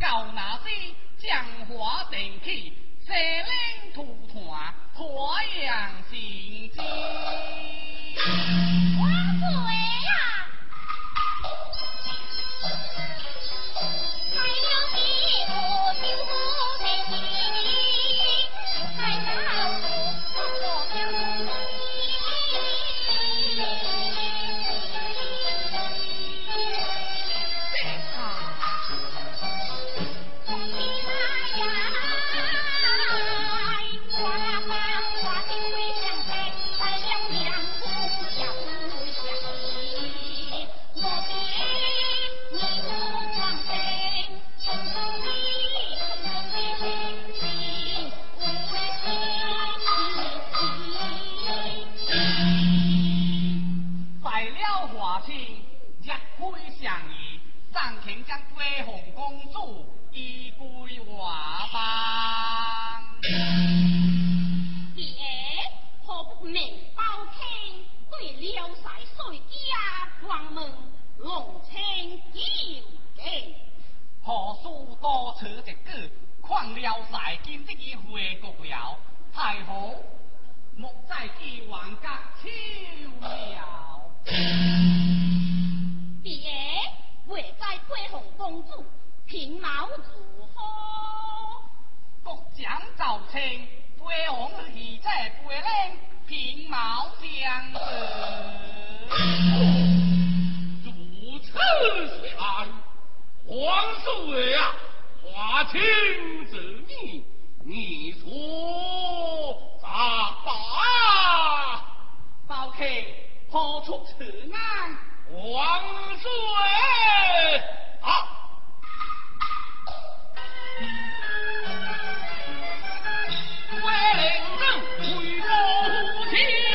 教那些江华点去，蛇鳞土团，太阳神子。好，莫帝王家秋了。别、呃，在贵后公主，平毛如何？国将朝廷，贵王喜在贵令，平毛相子。如此惨，皇叔爷啊，华清之命。你出咋打？包客何出此案？王水啊！为灵正，回。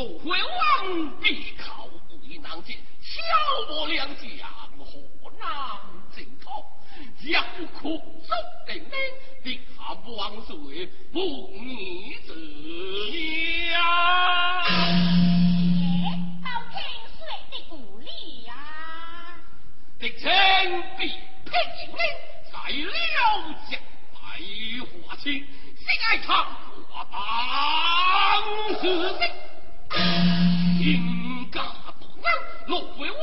陆回王必靠为难解，小我两将何难挣脱？要苦足定命，立下万岁不逆子呀！敌情必拼命，在了将来华清，心爱他我当是谁？天家不安，路为弯，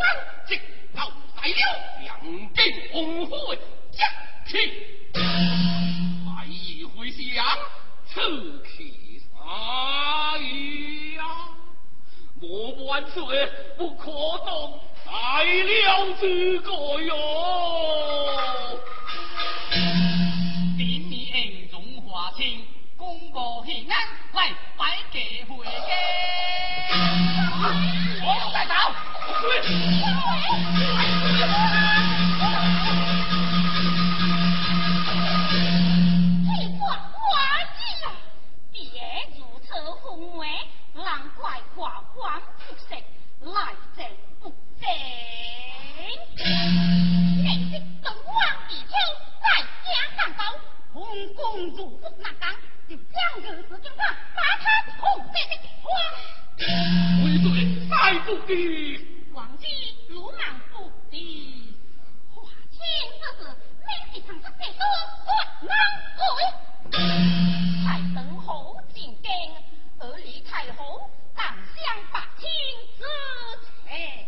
直到在了两京红火将气，来一回想此气杀呀，莫万岁不可动。来了这个哟，点你恩重华清，公布平安来拜结会嘅。我带走。奇怪，花子啊，别如此风味，难怪华光不食，来者。正，明日东王地秋，在家上刀，红公入屋难当，就将个时警察把他痛得的慌。为罪再不敌，王姬鲁莽不敌，华清之事，每是常出太多，不能才等候进京，而离太后，当相把亲之前。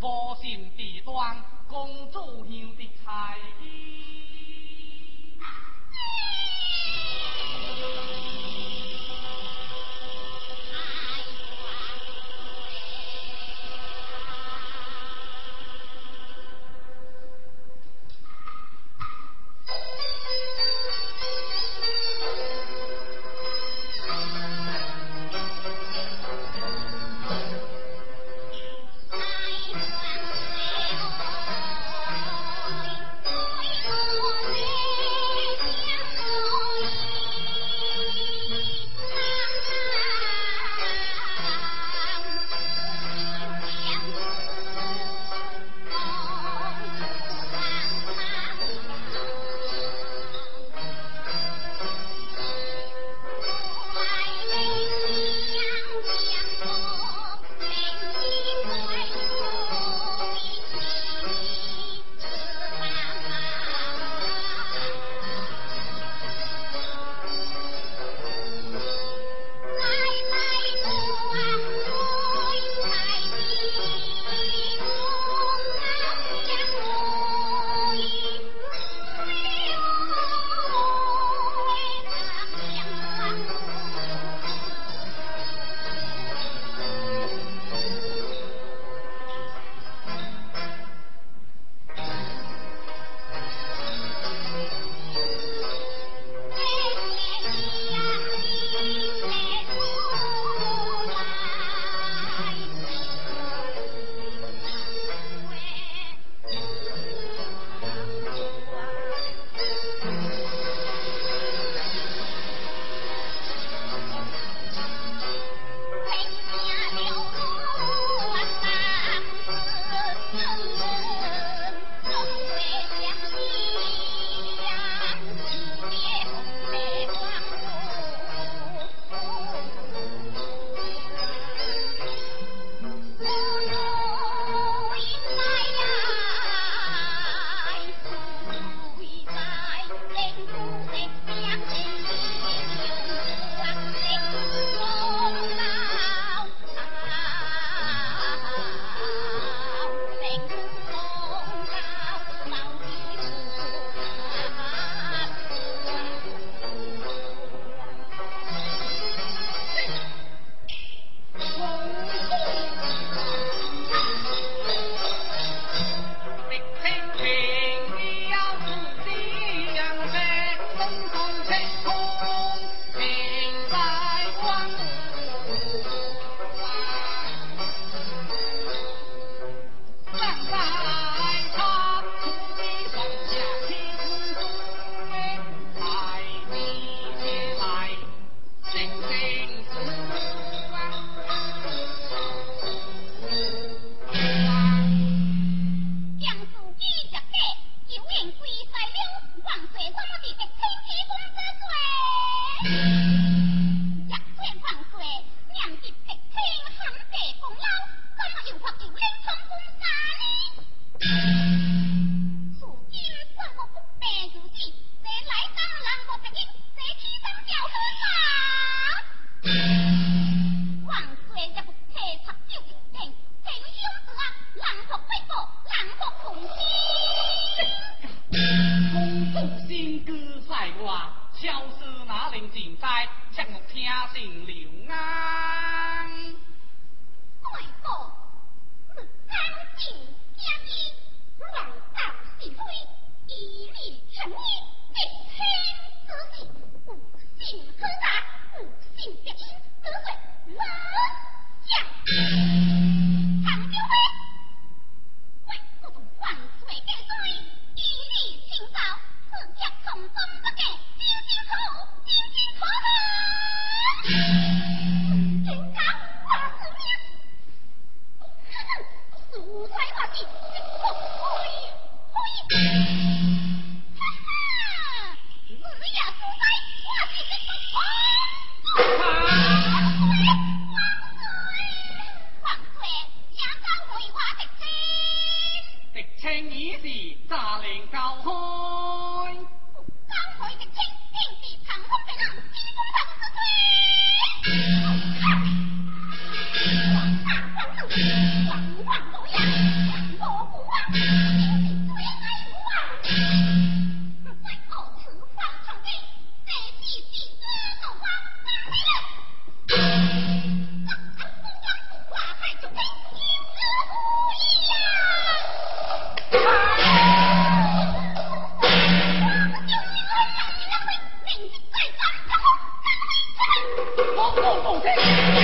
无心地段，公主香的菜。皇后动心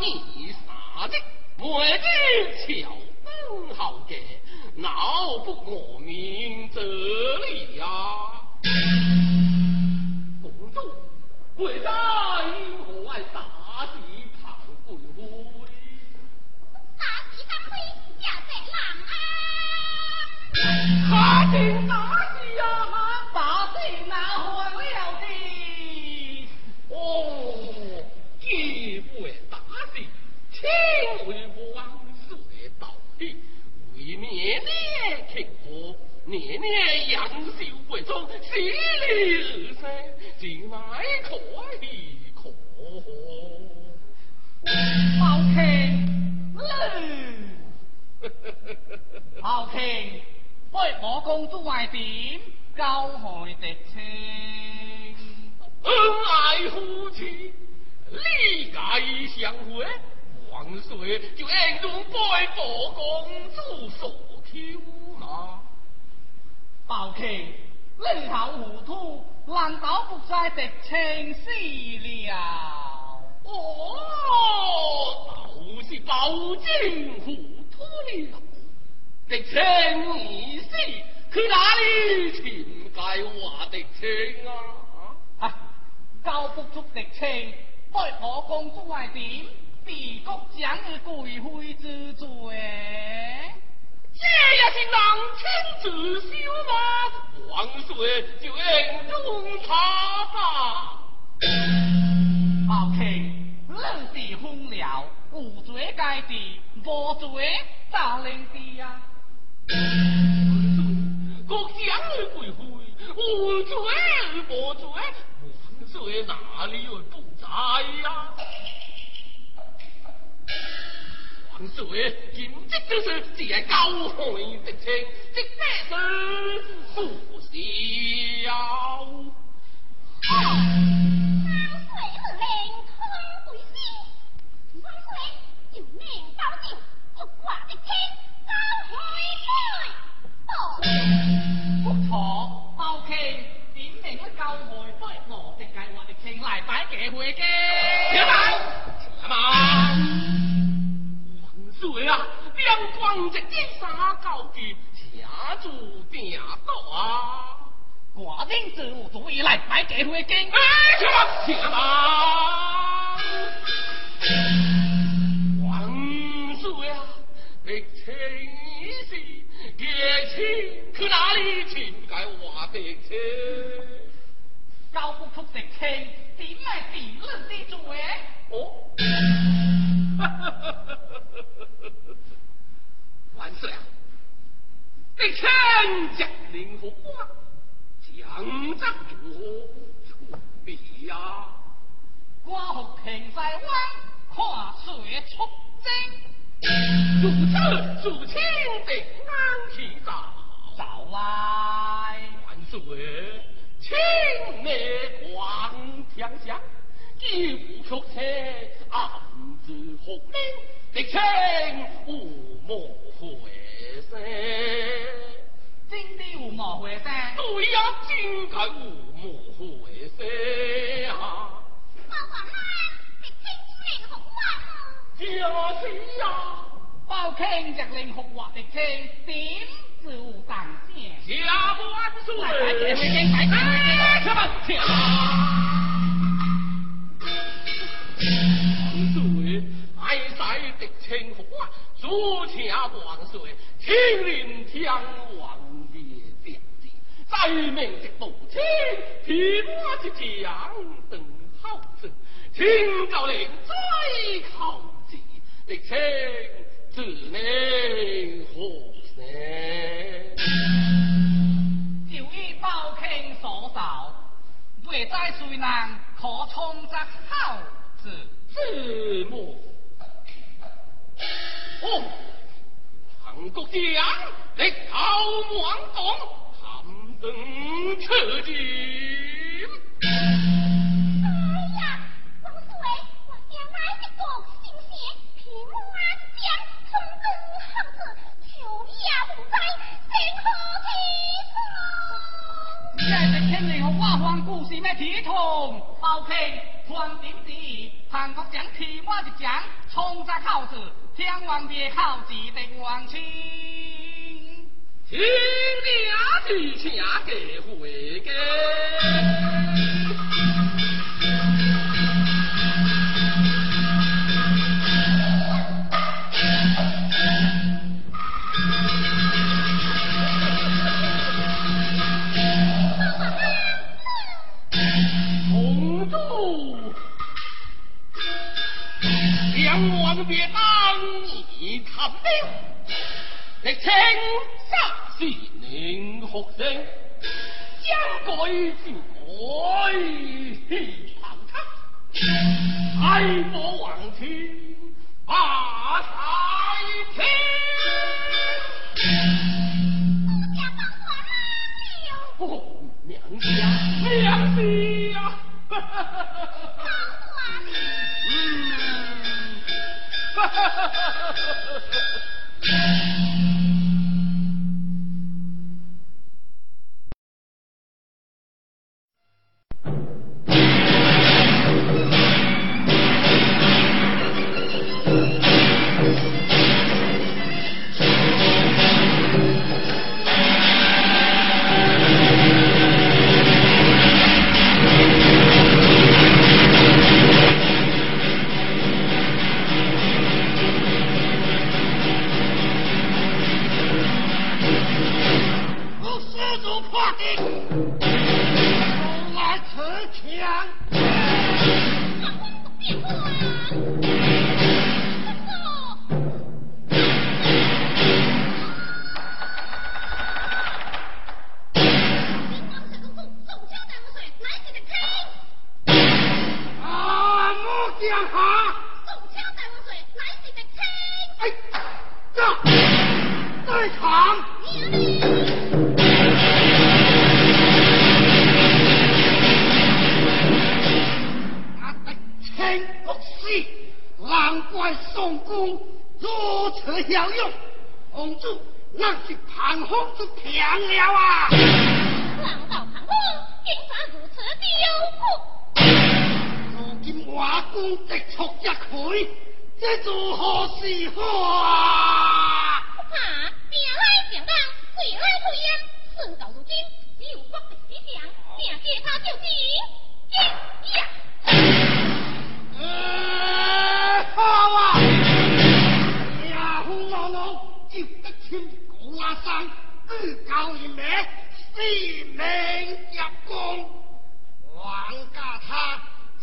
你杀的，妹子巧分好个，闹不我命这里呀、啊？公主，贵家何爱杀敌抗贵妃？杀敌抗贵，要得狼啊！他竟打！为王岁道喜，为年年庆贺，年年阳寿贵中，喜礼二生，今来可喜可贺。包卿，包卿，为我公主外点交害敌情。恩爱夫妻，理解相会，万岁就应用拜佛公主所求嘛。包卿，你好。糊涂，难道不知敌情死了？哦，都是包拯糊涂了，敌情已死，去哪里寻解我敌情啊？啊，交不出敌情，对我公主外点，地国将的贵妃之罪。这也是郎亲自修吗？万岁就应中他吧。包卿，你地昏了，有罪该地，无罪咋令地呀？万岁，国将的贵妃，无罪而无罪，王岁哪里会不在呀？万岁，今这就是借高害敌情，这乃是不孝。万岁是令通贵心，万岁就命保证，祝挂的天高开来。不错，包卿点名去交害对罗直计划的情来摆嘅会嘅。且慢，且慢。万岁啊，两光直接三高级，下注定到啊！寡人自有主意来买给回经。哎，且慢，且慢。万岁啊，敌情已死，夜情去哪里请该我的情？交不出的情，点来地论的罪？哦，万岁啊！敌情降临何关？将战如何处理呀？我服平西湾，看水出征，如此如清定安起早。早来。万岁，请你光天下，既无曲车，暗自伏命，敌情无莫回声。真的有莫回声？对呀，真该无莫回声啊！包皇汉，敌情令何万？就是呀，包卿若令服华敌情，点就当先。下万岁！来来这回经来这回经哎且慢，且慢。万岁，爱使敌情何啊？主请万岁，亲临天王爷殿前，再命直道亲，提马之将等候阵，请教令最靠前，敌情自能何生？就依包卿所造，未知谁能可冲则好是？字幕。哦，韩国将力考王公，tham 登车进。哎呀，万岁！我将来一个新鲜，平安将从中好子，求也无在，幸福其中。这天令和我方故事咩体统？包卿传点子，韩国将替我一将，冲则好字，天王爷好字定王亲。请娘去请给回给。两王别当你看了，历清杀是宁学生，将改就改，去旁他，爱国王亲把太平。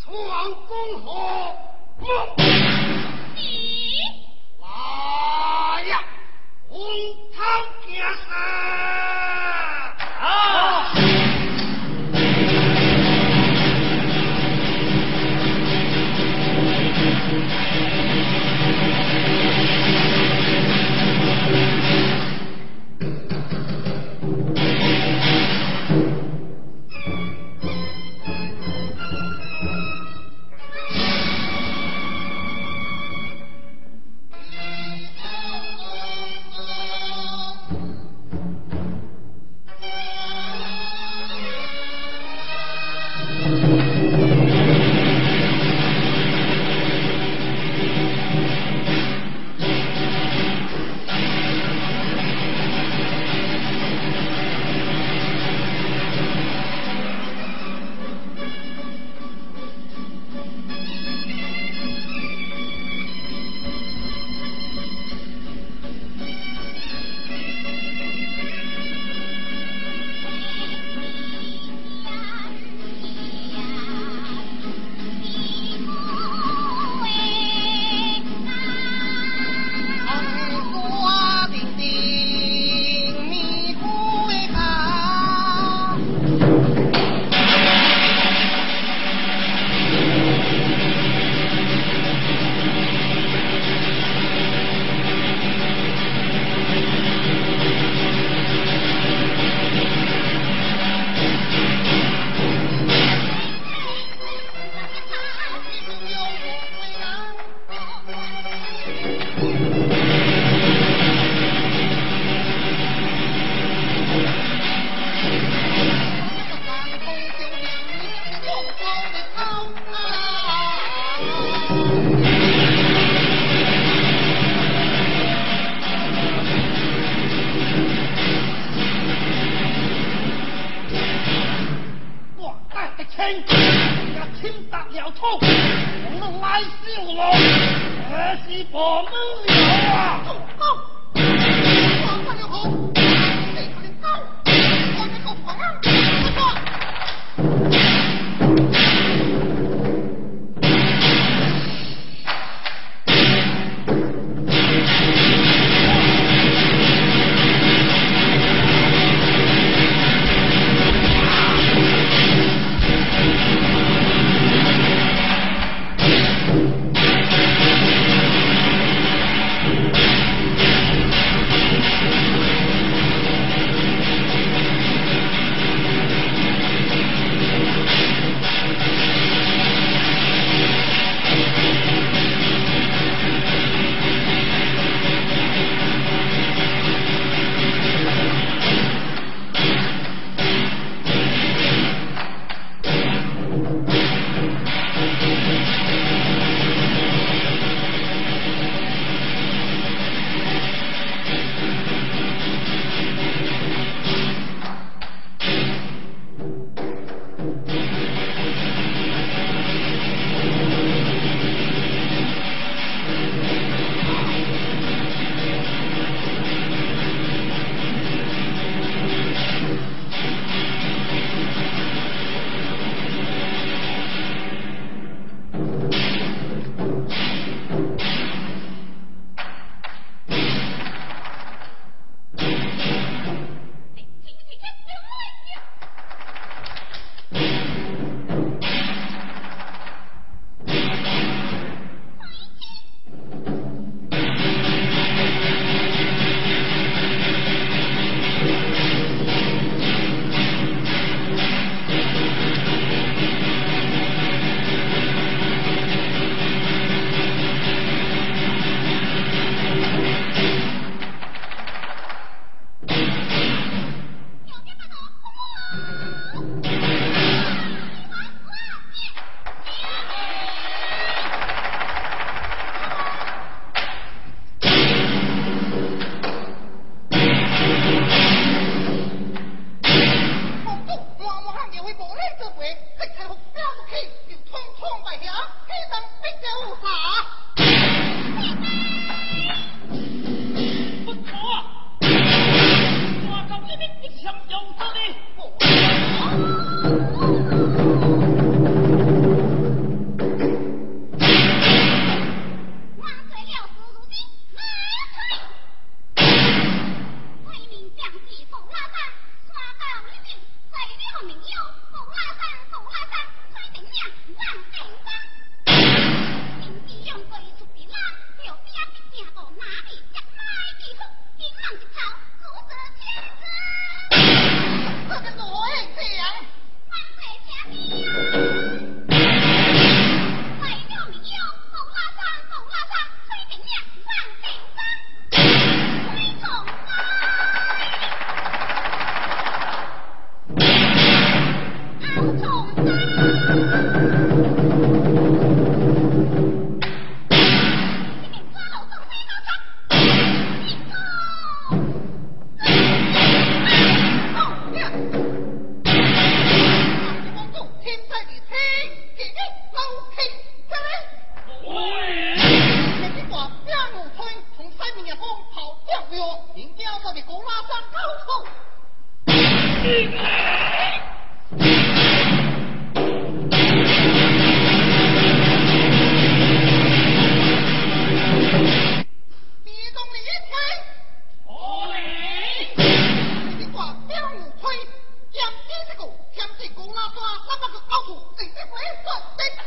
福王公侯你来呀红昌天使要痛我们来修路这是伯母有啊。你这没有放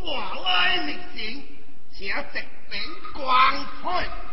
我来你情且一杯光彩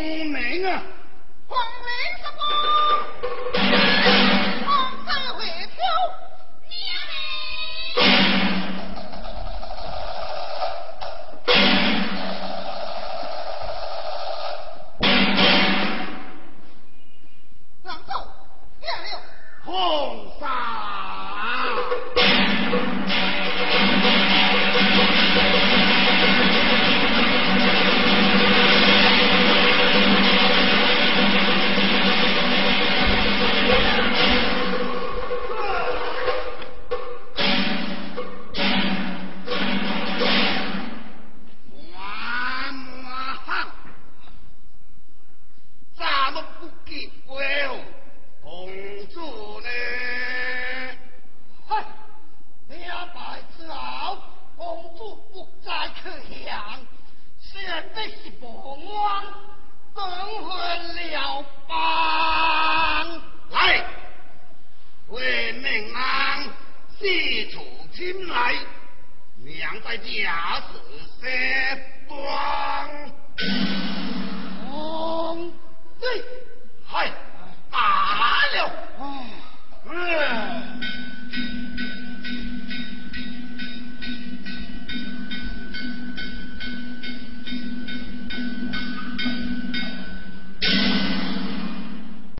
もうな。我叫四声